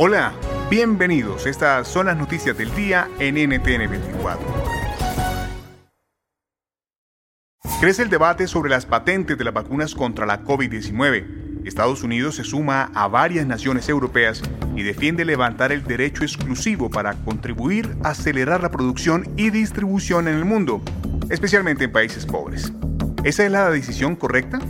Hola, bienvenidos. Estas son las noticias del día en NTN 24. Crece el debate sobre las patentes de las vacunas contra la COVID-19. Estados Unidos se suma a varias naciones europeas y defiende levantar el derecho exclusivo para contribuir a acelerar la producción y distribución en el mundo, especialmente en países pobres. ¿Esa es la decisión correcta?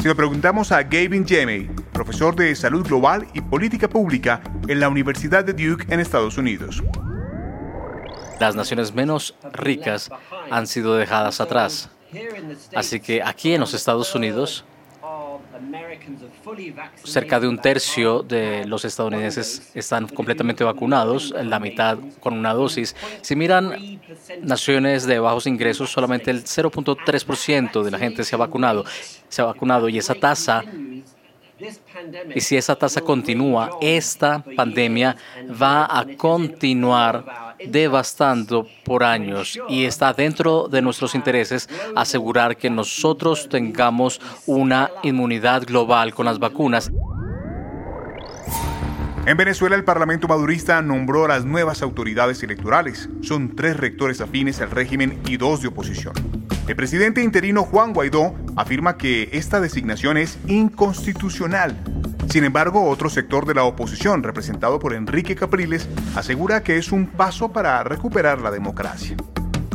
Si lo preguntamos a Gavin Jemey, profesor de Salud Global y Política Pública en la Universidad de Duke en Estados Unidos. Las naciones menos ricas han sido dejadas atrás. Así que aquí en los Estados Unidos, cerca de un tercio de los estadounidenses están completamente vacunados, la mitad con una dosis. Si miran naciones de bajos ingresos, solamente el 0.3% de la gente se ha vacunado, se ha vacunado y esa tasa y si esa tasa continúa, esta pandemia va a continuar devastando por años y está dentro de nuestros intereses asegurar que nosotros tengamos una inmunidad global con las vacunas. En Venezuela, el Parlamento madurista nombró a las nuevas autoridades electorales. Son tres rectores afines al régimen y dos de oposición. El presidente interino Juan Guaidó afirma que esta designación es inconstitucional. Sin embargo, otro sector de la oposición, representado por Enrique Capriles, asegura que es un paso para recuperar la democracia.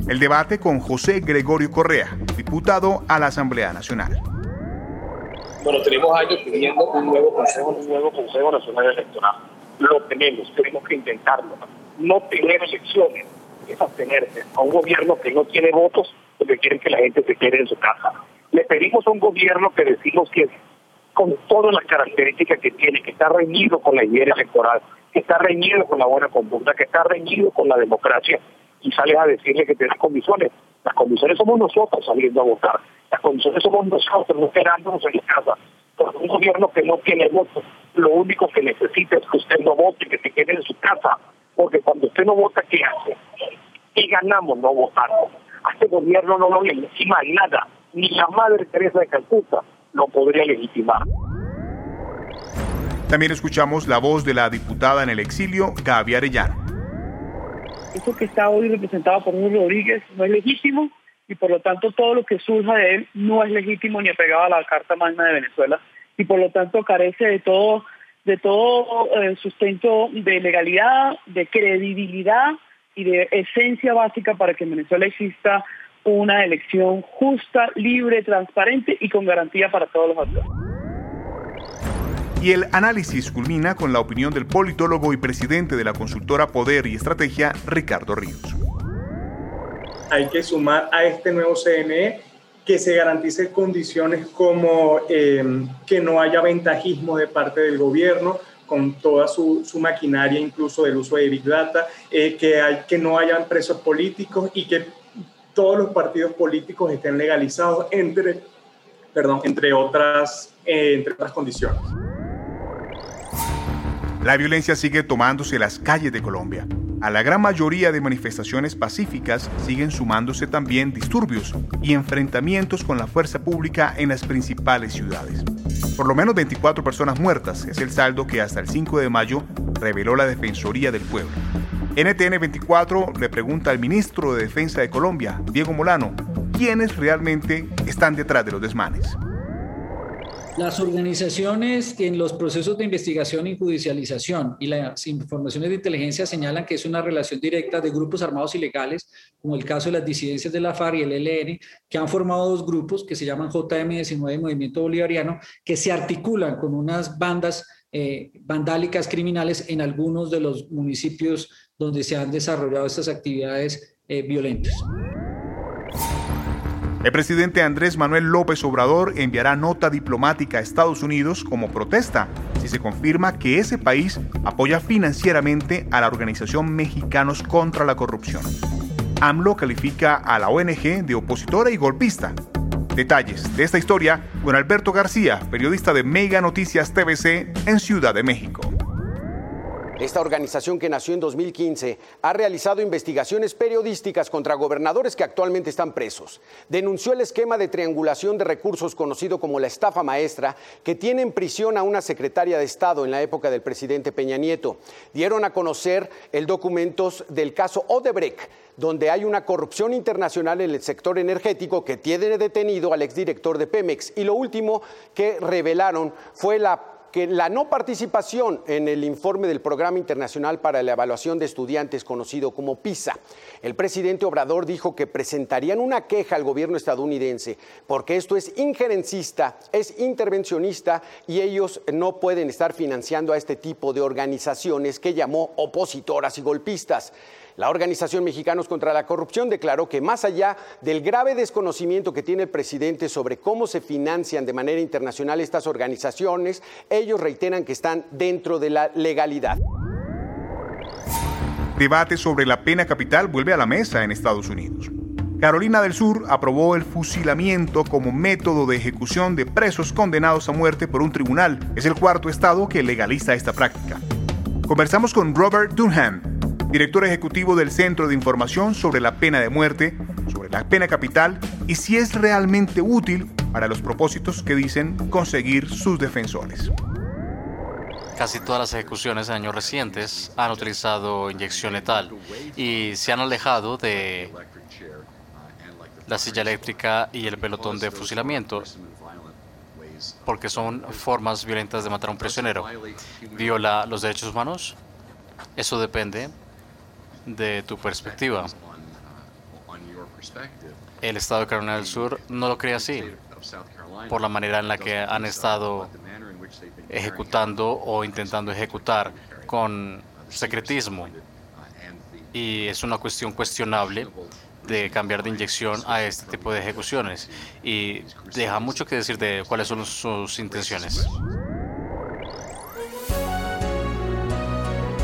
El debate con José Gregorio Correa, diputado a la Asamblea Nacional. Bueno, tenemos años pidiendo un nuevo Consejo, un nuevo Consejo Nacional Electoral. Lo tenemos, tenemos que intentarlo. No tener elecciones es abstenerse a un gobierno que no tiene votos porque quieren que la gente se quede en su casa. Le pedimos a un gobierno que decimos que con todas las características que tiene, que está reñido con la higiene electoral, que está reñido con la buena conducta, que está reñido con la democracia, y sales a decirle que tiene condiciones. Las condiciones somos nosotros saliendo a votar. Las condiciones somos nosotros no quedándonos en casa. Porque un gobierno que no tiene votos, lo único que necesita es que usted no vote, que se quede en su casa. Porque cuando usted no vota, ¿qué hace? Y ganamos no votando. A este gobierno no lo legitima nada. Ni la Madre Teresa de Calcuta lo podría legitimar. También escuchamos la voz de la diputada en el exilio, Gaby Arellano. Eso que está hoy representado por Hugo Rodríguez no es legítimo y por lo tanto todo lo que surja de él no es legítimo ni apegado a la Carta Magna de Venezuela y por lo tanto carece de todo de todo eh, sustento de legalidad, de credibilidad y de esencia básica para que en Venezuela exista una elección justa, libre, transparente y con garantía para todos los actores. Y el análisis culmina con la opinión del politólogo y presidente de la consultora Poder y Estrategia, Ricardo Ríos hay que sumar a este nuevo CNE que se garantice condiciones como em, que no haya ventajismo de parte del gobierno con toda su, maquinaria, incluso del uso de Big Data, eh, que, hay, que no hayan presos políticos y que todos los partidos políticos estén legalizados entre, perdón, entre, otras, eh, entre otras condiciones. La violencia sigue tomándose las calles de Colombia. A la gran mayoría de manifestaciones pacíficas siguen sumándose también disturbios y enfrentamientos con la fuerza pública en las principales ciudades. Por lo menos 24 personas muertas es el saldo que hasta el 5 de mayo reveló la Defensoría del Pueblo. NTN 24 le pregunta al ministro de Defensa de Colombia, Diego Molano, quiénes realmente están detrás de los desmanes. Las organizaciones en los procesos de investigación y judicialización y las informaciones de inteligencia señalan que es una relación directa de grupos armados ilegales, como el caso de las disidencias de la FARC y el ELN, que han formado dos grupos que se llaman JM19 y Movimiento Bolivariano, que se articulan con unas bandas eh, vandálicas criminales en algunos de los municipios donde se han desarrollado estas actividades eh, violentas. El presidente Andrés Manuel López Obrador enviará nota diplomática a Estados Unidos como protesta si se confirma que ese país apoya financieramente a la organización Mexicanos contra la Corrupción. AMLO califica a la ONG de opositora y golpista. Detalles de esta historia con Alberto García, periodista de Mega Noticias TVC en Ciudad de México. Esta organización que nació en 2015 ha realizado investigaciones periodísticas contra gobernadores que actualmente están presos. Denunció el esquema de triangulación de recursos conocido como la estafa maestra que tiene en prisión a una secretaria de Estado en la época del presidente Peña Nieto. Dieron a conocer el documentos del caso Odebrecht donde hay una corrupción internacional en el sector energético que tiene detenido al exdirector de Pemex. Y lo último que revelaron fue la que la no participación en el informe del Programa Internacional para la Evaluación de Estudiantes, conocido como PISA. El presidente Obrador dijo que presentarían una queja al gobierno estadounidense porque esto es injerencista, es intervencionista y ellos no pueden estar financiando a este tipo de organizaciones que llamó opositoras y golpistas. La Organización Mexicanos contra la Corrupción declaró que más allá del grave desconocimiento que tiene el presidente sobre cómo se financian de manera internacional estas organizaciones, ellos reiteran que están dentro de la legalidad. Debate sobre la pena capital vuelve a la mesa en Estados Unidos. Carolina del Sur aprobó el fusilamiento como método de ejecución de presos condenados a muerte por un tribunal. Es el cuarto estado que legaliza esta práctica. Conversamos con Robert Dunham, director ejecutivo del Centro de Información sobre la Pena de Muerte, sobre la pena capital y si es realmente útil para los propósitos que dicen conseguir sus defensores. Casi todas las ejecuciones en años recientes han utilizado inyección letal y se han alejado de la silla eléctrica y el pelotón de fusilamiento porque son formas violentas de matar a un prisionero. ¿Viola los derechos humanos? Eso depende de tu perspectiva. El estado de Carolina del Sur no lo cree así, por la manera en la que han estado ejecutando o intentando ejecutar con secretismo. Y es una cuestión cuestionable de cambiar de inyección a este tipo de ejecuciones. Y deja mucho que decir de cuáles son sus intenciones.